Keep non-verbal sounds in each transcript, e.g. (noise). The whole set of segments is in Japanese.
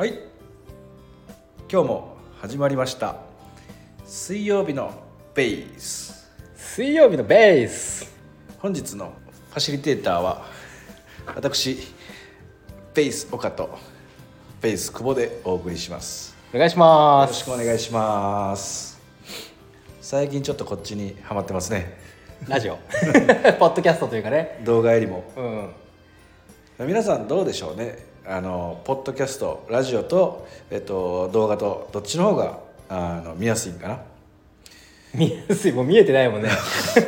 はい。今日も始まりました。水曜日のベース。水曜日のベース。本日のファシリテーターは私ベース岡とベース久保でお送りします。お願いしよろしますくお願いします。最近ちょっとこっちにハマってますね。ラジオ。(laughs) ポッドキャストというかね。動画よりも。うん。皆さんどうでしょうねあのポッドキャストラジオと、えっと、動画とどっちの方があの見やすいんかな？見やすい。もう見えてないもんね。(laughs) そっ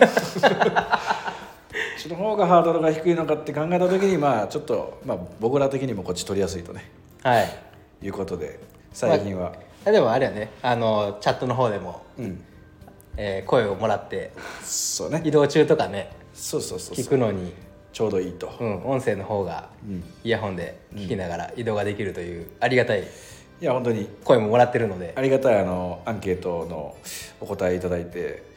ちの方がハードルが低いのかって考えた時にまあちょっと、まあ、僕ら的にもこっち取りやすいとね。はい。いうことで最近は、あでもあれやね。あのチャットの方でも、うん。えー声をもらってそうね。移動中とかね。そうそうそう。聞くのにちょうどいいと、うん、音声の方がうん。イヤホンで聞きながら移動ができるというありがたいいや本当に。声ももらってるので。ありがたいあのアンケートのお答えいただいて。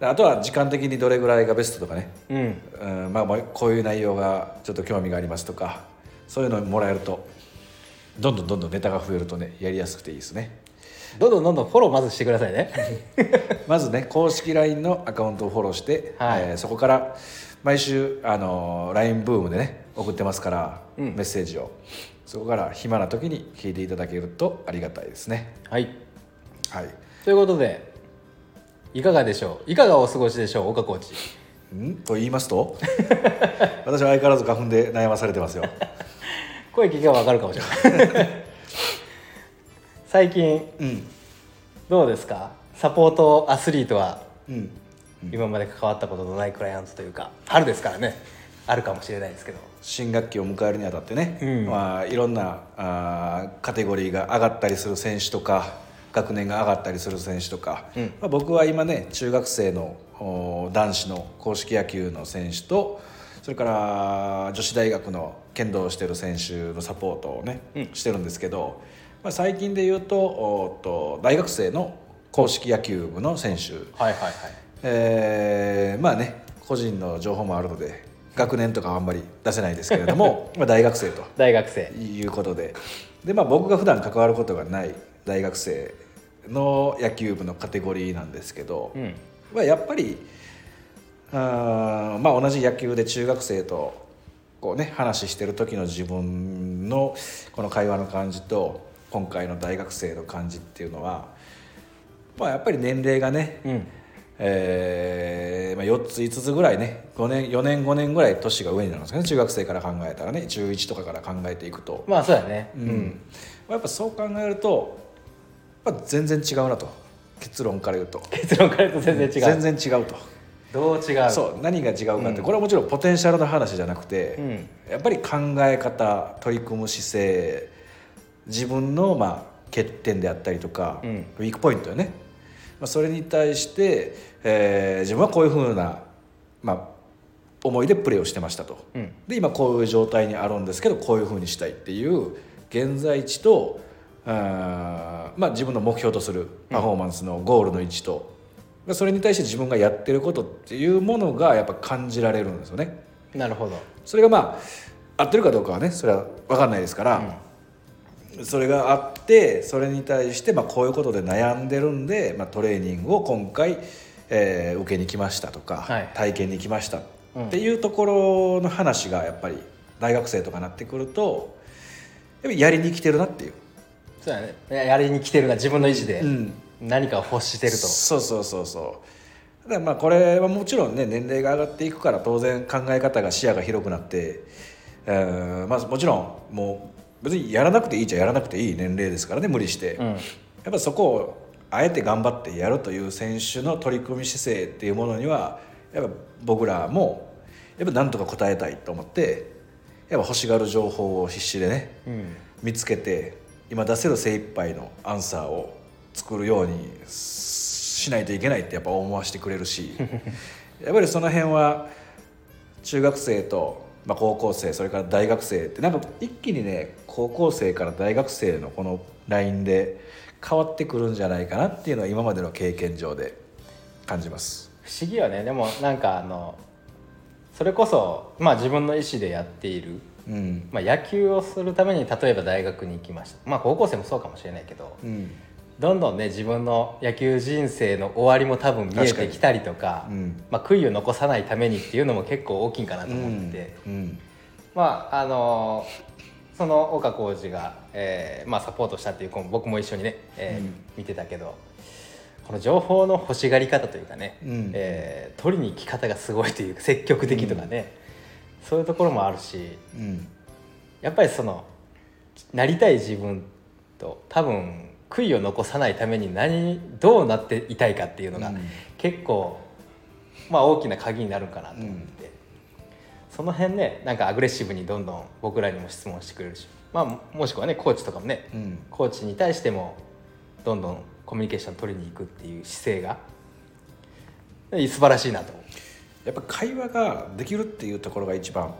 あとは時間的にどれぐらいがベストとかね、うん。うんまあ、まあこういう内容がちょっと興味がありますとかそういうのをもらえるとどんどんどんどんネタが増えるとねやりやすくていいですね。どんどんどんどんフォローまずしてくださいね。(laughs) まずね公式 LINE のアカウントをフォローして、はい。えーそこから毎週、あのー LINE ブームでね送ってますから、うん。メッセージを。そこから暇な時に聞いていただけるとありがたいですね。はい。はい。ということでいかがでしょう？いかがお過ごしでしょう？岡コーチ。ん？と言いますと？私は相変わらず花粉で悩まされてますよ。(laughs) 声聞けば分かるかもしれない。(laughs) 最近うん。どうですか？サポートアスリートは。うん今まで関わったことのないクライアントというか春ですからね。あるかもしれないですけど。新学期を迎えるにあたってね、うん。まあ、いろんなあーカテゴリーが上がったりする選手とか学年が上がったりする選手とか、うん。まあ、僕は今ね中学生のお男子の硬式野球の選手とそれから女子大学の剣道をしてる選手のサポートをね、うん。してるんですけど、まあ、最近で言うとおと大学生の硬式野球部の選手。はいはいはいえーまあね個人の情報もあるので学年とかはあんまり出せないですけれども (laughs) まあ大学生と。大学生。いうことで。で、まあ、僕が普段関わることがない大学生の野球部のカテゴリーなんですけど、うん。まあ、やっぱりあーまあ、同じ野球で中学生とこう、ね、話してる時の自分のこの会話の感じと今回の大学生の感じっていうのは、まあ、やっぱり年齢がね、うんえーまあ、4つ5つぐらいね5年4年5年ぐらい年が上になるんですかね。中学生から考えたらね。中1とかから考えていくと、まあそうやね。ううん。ん、まあやっぱそう考えると、まあ、全然違うなと。結論から言うと。結論から言うと全然違う。全然違うと。どう違う？そう。何が違うかって、うん。これはもちろんポテンシャルの話じゃなくて、うん。やっぱり考え方取り組む姿勢自分のまあ欠点であったりとか、うん。ウィークポイントよね、まあ、それに対して、えー自分はこういうふうな、まあ、思いでプレーをしてましたと。うん。で今こういう状態にあるんですけどこういうふうにしたいっていう現在地とあーまあ、自分の目標とするパフォーマンスのゴールの位置と、それに対して自分がやってることっていうものがやっぱ感じられるんですよね。なるほど。それがまあ合ってるかどうかはねそれは分かんないですから、それがあってそれに対してまあこういうことで悩んでるんで、まあ、トレーニングを今回、えー受けに来ましたとか、はい。体験に来ましたうん。っていうところの話がやっぱり大学生とかなってくるとやっぱりやりに来てるなっていう。そうやね。ややりに来てるな自分の意思でうん。何かを欲してると、そうそうそうそう。だまあこれはもちろんね年齢が上がっていくから当然考え方が視野が広くなって、えーまあ、もちろんもう別にやらなくていいっちゃやらなくていい年齢ですからね無理して、うん。やっぱそこをあえて頑張ってやるという選手の取り組み姿勢っていうものにはやっぱ僕らもやっぱなんとか応えたいと思ってやっぱ欲しがる情報を必死でねうん。見つけて今出せる精一杯のアンサーを作るようにしないといけないってやっぱ思わせてくれるし (laughs) やっぱりその辺は中学生と、まあ、高校生それから大学生ってなんか一気にね高校生から大学生のこのラインで変わってくるんじゃないかなっていうのは今までの経験上で感じます。不思議よね。でもなんかあのそれこそまあ自分の意思でやっているうん。まあ、野球をするために例えば大学に行きました。まあ高校生もそうかもしれないけどうんどんどんね自分の野球人生の終わりも多分見えてきたりとかうん。まあ、悔いを残さないためにっていうのも結構大きいんかなと思ってて、うん。まああのその岡浩二が、えーまあ、サポートしたっていう僕も一緒にね、えーうん。見てたけどこの情報の欲しがり方というかね、うん。えー取りに行き方がすごいというか積極的とかね、そういうところもあるしうん。やっぱりそのなりたい自分と多分悔いを残さないために何どうなっていたいかっていうのが、うん。結構まあ大きな鍵になるかなと思って、その辺ねなんかアグレッシブにどんどん僕らにも質問してくれるし、まあ、もしくはねコーチとかもね、うん。コーチに対してもどんどんコミュニケーション取りに行くっていう姿勢がえ素晴らしいなと思やっぱ会話ができるっていうところが一番。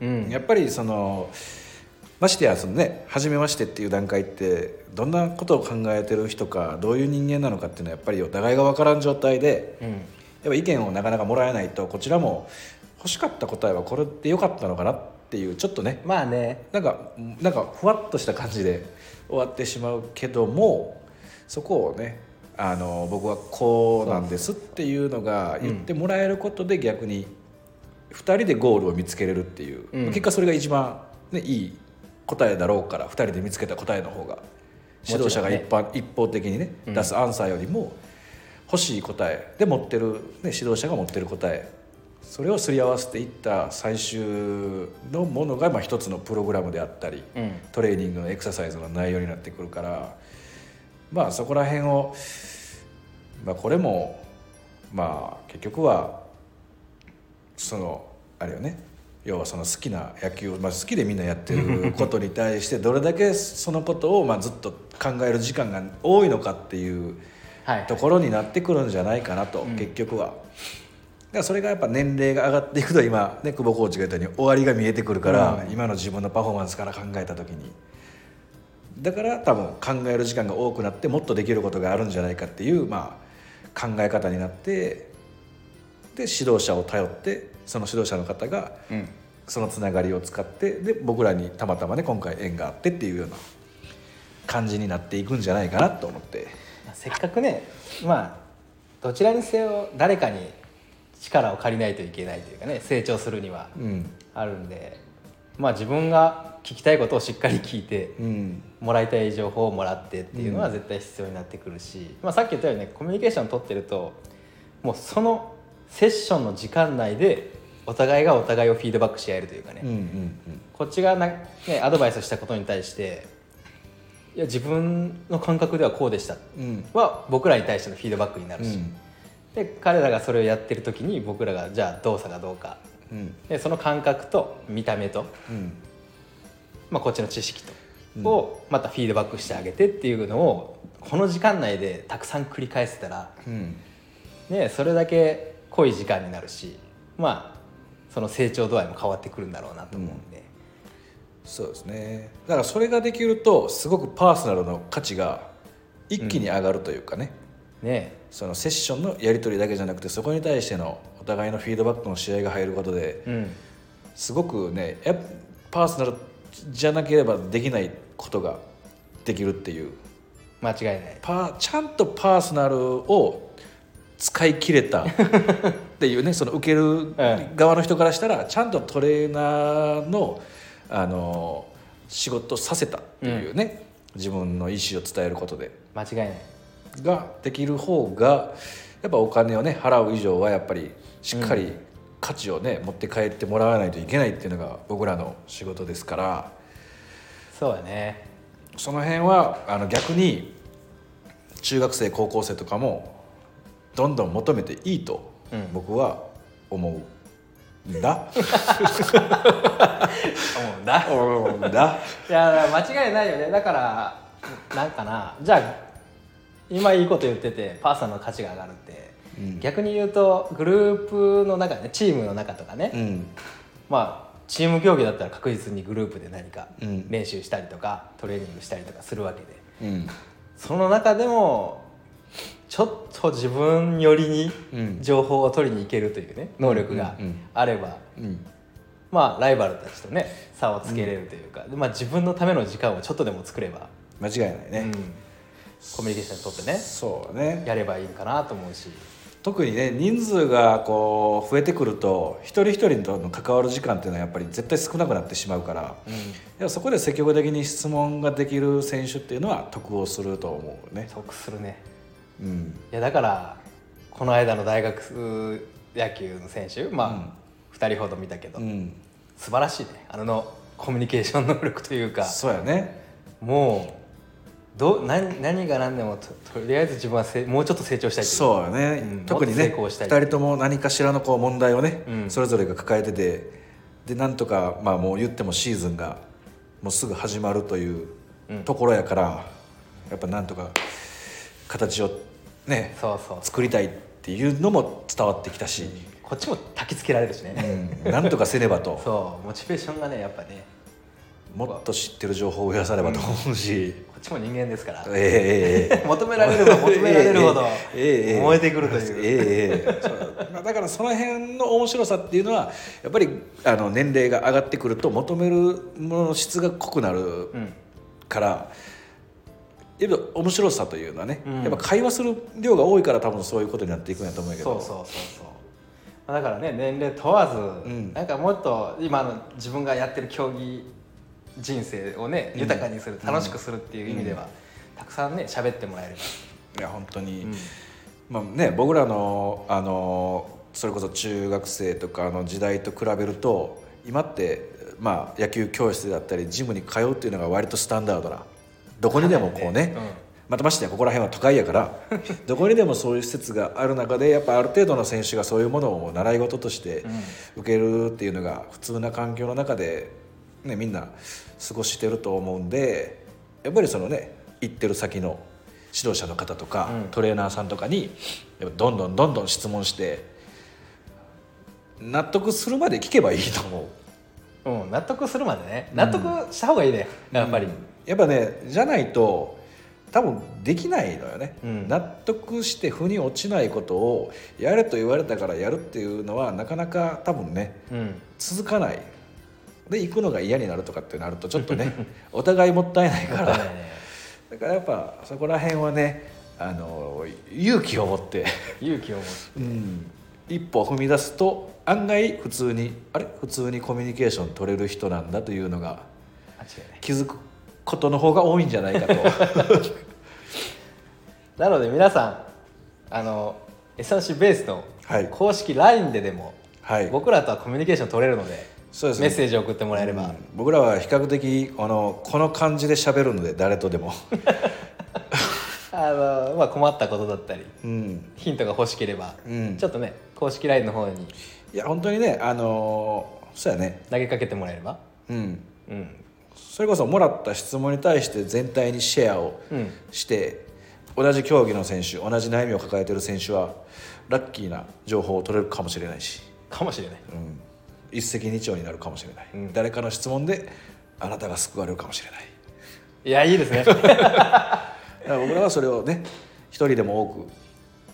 う、うん、やっぱりそのましてやそのね初めましてっていう段階ってどんなことを考えてる人かどういう人間なのかっていうのはやっぱりお互いが分からん状態でうん、やっぱ意見をなかなかもらえないとこちらも欲しかった答えはこれでよかったのかなっていうちょっとねまあね。なんかなんかふわっとした感じで終わってしまうけどもそこをねあの僕はこうなんですっていうのが言ってもらえることで逆に2人でゴールを見つけれるっていう、うん。結果それが一番、ね、いい答えだろうから2人で見つけた答えの方が指導者が一般、一方的にねうん。出すアンサーよりも欲しい答えで持ってる、ね、指導者が持ってる答えそれをすり合わせていった最終のものがまあ一つのプログラムであったりうん。トレーニングのエクササイズの内容になってくるからまあそこら辺を、まあ、これもまあ結局はそのあれよね要はその好きな野球を、まあ、好きでみんなやってることに対してどれだけそのことをまあずっと考える時間が多いのかっていうはい。ところになってくるんじゃないかなと、うん。結局は。だからそれがやっぱ年齢が上がっていくと今ね久保コーチが言ったように終わりが見えてくるから、うん。今の自分のパフォーマンスから考えた時に。だから多分考える時間が多くなってもっとできることがあるんじゃないかっていう、まあ、考え方になってで指導者を頼ってその指導者の方がうん。そのつながりを使ってで僕らにたまたまね今回縁があってっていうような感じになっていくんじゃないかなと思って。まあせっかくねまあどちらにせよ誰かに力を借りないといけないというかね成長するにはうん。あるんでまあ自分が聞きたいことをしっかり聞いてうん。もらいたい情報をもらってっていうのは絶対必要になってくるし、まあ、さっき言ったようにねコミュニケーション取ってるともうそのセッションの時間内でお互いがお互いをフィードバックし合えるというかね、うんうんこっちがな、ね、アドバイスしたことに対していや自分の感覚ではこうでした。うんうん。は僕らに対してのフィードバックになるし、うん。で彼らがそれをやってる時に僕らがじゃあ動作がどうか。うん。でその感覚と見た目と、うん。まあ、こっちの知識と、うん。をまたフィードバックしてあげてっていうのをこの時間内でたくさん繰り返せたら、うん。ね、それだけ濃い時間になるしまあその成長度合いも変わってくるんだろうなと思うんで、そうですね。だからそれができるとすごくパーソナルの価値が一気に上がるというかね、ね。そのセッションのやり取りだけじゃなくてそこに対してのお互いのフィードバックの試合が入ることでうん。すごくねやっぱパーソナルじゃなければできないことができるっていう。間違いない。パちゃんとパーソナルを使い切れた (laughs) っていうねその受ける側の人からしたらちゃんとトレーナーのあの仕事させたっていうね、自分の意思を伝えることで。間違いない。ができる方がやっぱお金をね払う以上はやっぱりしっかり価値をね、持って帰ってもらわないといけないっていうのが僕らの仕事ですから。そうやね。その辺はあの逆に中学生高校生とかもどんどん求めていいとうん僕は思うんだ、思うんだ。思うんだ。いや間違いないよね。だからなんかな。じゃあ今いいこと言っててパーソナルの価値が上がるって、うん。逆に言うとグループの中ねチームの中とかね、うん。まあチーム競技だったら確実にグループで何かうん。練習したりとか、トレーニングしたりとかするわけで。うん。その中でもちょっと自分寄りにうん。情報を取りに行けるというね能力があればうん。まあライバルたちとね差をつけれるというか、でまあ、自分のための時間をちょっとでも作れば、間違いないね、うん、コミュニケーション取ってねそうね。やればいいかなと思うし。特にね人数がこう増えてくると一人一人との関わる時間っていうのはやっぱり絶対少なくなってしまうから、うん。そこで積極的に質問ができる選手っていうのは得をすると思うね。得するねうん、いやだからこの間の大学野球の選手まあ、2人ほど見たけど、うん、素晴らしいね。あののコミュニケーション能力というか。そうやね。もうど何何が何でもととりあえず自分はせもうちょっと成長したいそうやね、うん。特にねもっと成功したい。2人とも何かしらのこう問題をね、うん。それぞれが抱えててでなんとか、まあ、もう言ってもシーズンがもうすぐ始まるといううん。ところやから、やっぱなんとか形をねそうそう。作りたいっていうのも伝わってきたし、こっちも焚きつけられるしね、うん、なんとかせねばと。(laughs) そうモチベーションがねやっぱね。もっと知ってる情報を増やさねばと思うし、こっちも人間ですから、えええ (laughs) 求められれば求められるほど (laughs) 燃えてくるという、ええええ。そう。まあだからその辺の面白さっていうのはやっぱりあの年齢が上がってくると求めるものの質が濃くなるうん。から、やっぱ面白さというのはね、うん。やっぱ会話する量が多いから多分そういうことになっていくんやと思うけど。そうそうそうそう。まあだからね年齢問わず、ん。なんかもっと今の自分がやってる競技人生をねうん。豊かにする、楽しくするっていう意味では、たくさんね喋ってもらえれいや本当に、ば、まあね、僕らのあのそれこそ中学生とかの時代と比べると今って、まあ、野球教室だったりジムに通うっていうのが割とスタンダードなどこにでもこうね、うん。またましてやここら辺は都会やから (laughs) どこにでもそういう施設がある中でやっぱある程度の選手がそういうものを習い事として受けるっていうのが普通な環境の中で、ね、みんな過ごしてると思うんでやっぱりそのね行ってる先の指導者の方とか、うん。トレーナーさんとかにどんどんどんどん質問して納得するまで聞けばいいと思う。うん、納得するまでね。納得した方がいいね、やっぱり、やっぱねじゃないと多分できないのよね、うん。納得して腑に落ちないことをやれと言われたからやるっていうのはなかなか多分ねうん。続かない。で行くのが嫌になるとかってなるとちょっとね (laughs) お互いもったいないから。だからやっぱそこら辺はねあの勇気を持って、勇気を持って。うん、一歩踏み出すと案外普通にあれ？普通にコミュニケーション取れる人なんだというのが気づくことの方が多いんじゃないかと。(laughs) なので皆さんあの S3C ベースのはい。公式 LINE ででも、はい。僕らとはコミュニケーション取れるのでそうですね。メッセージを送ってもらえれば、うん。僕らは比較的あのこの感じで喋るので誰とでも、あのまあ、困ったことだったりうん、ヒントが欲しければ、うん。ちょっとね公式 LINE の方にいや本当にねあのーそうやね。投げかけてもらえれば。うん。うんそれこそもらった質問に対して全体にシェアをうん。して、同じ競技の選手同じ悩みを抱えてる選手はラッキーな情報を取れるかもしれないし、かもしれない。うん、一石二鳥になるかもしれない、うん。誰かの質問であなたが救われるかもしれない。いやいいですね。(laughs) 僕らはそれをね一人でも多く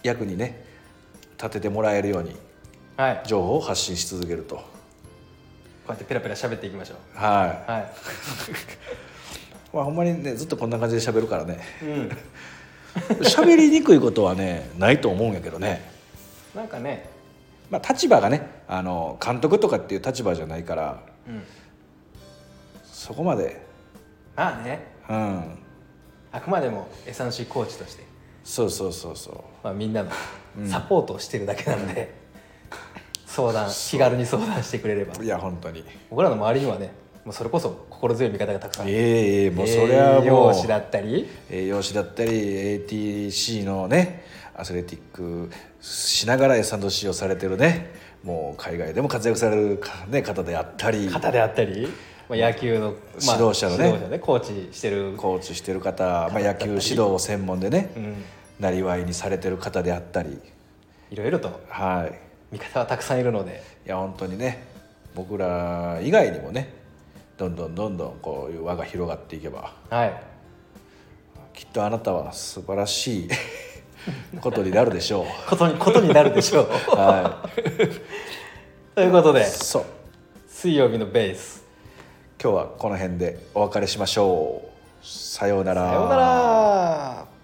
役にね立ててもらえるように情報を発信し続けるとうやってペラペラ喋っていきましょう。はい、はい。(laughs) まあ、ほんまにねずっとこんな感じで喋るからね。うん。喋りにくいことはねないと思うんやけどね、なんかね。まあ、立場がねあの監督とかっていう立場じゃないからうん。そこまで。まあね。うん。あくまでも S3C コーチとして、そうそうそうそう。まあ、みんなのサポートをしてるだけなので、相談気軽に相談してくれれば。いや本当に。僕らの周りにはねもうそれこそ心強い味方がたくさん。ええええもうそれは栄もう養士だったり。栄養士だったり ATC のねアスレティックしながら S&C をされてるねもう海外でも活躍されるか、ね、方であったり。方であったり、まあ、野球の、まあ指導者のね。指導者コーチしてる、コーチしてる方、まあ、野球指導を専門でねうん、なりわいにされてる方であったり。いろいろと。はい味方はたくさんいるので。いや本当にね僕ら以外にもねどんどんどんどんこういう輪が広がっていけばはい。きっとあなたは素晴らしい (laughs) ことになるでしょう。(laughs) ことにことになるでしょう。(laughs) はということでい、そう。水曜日のベース。今日はこの辺でお別れしましょう。さようなら。さようなら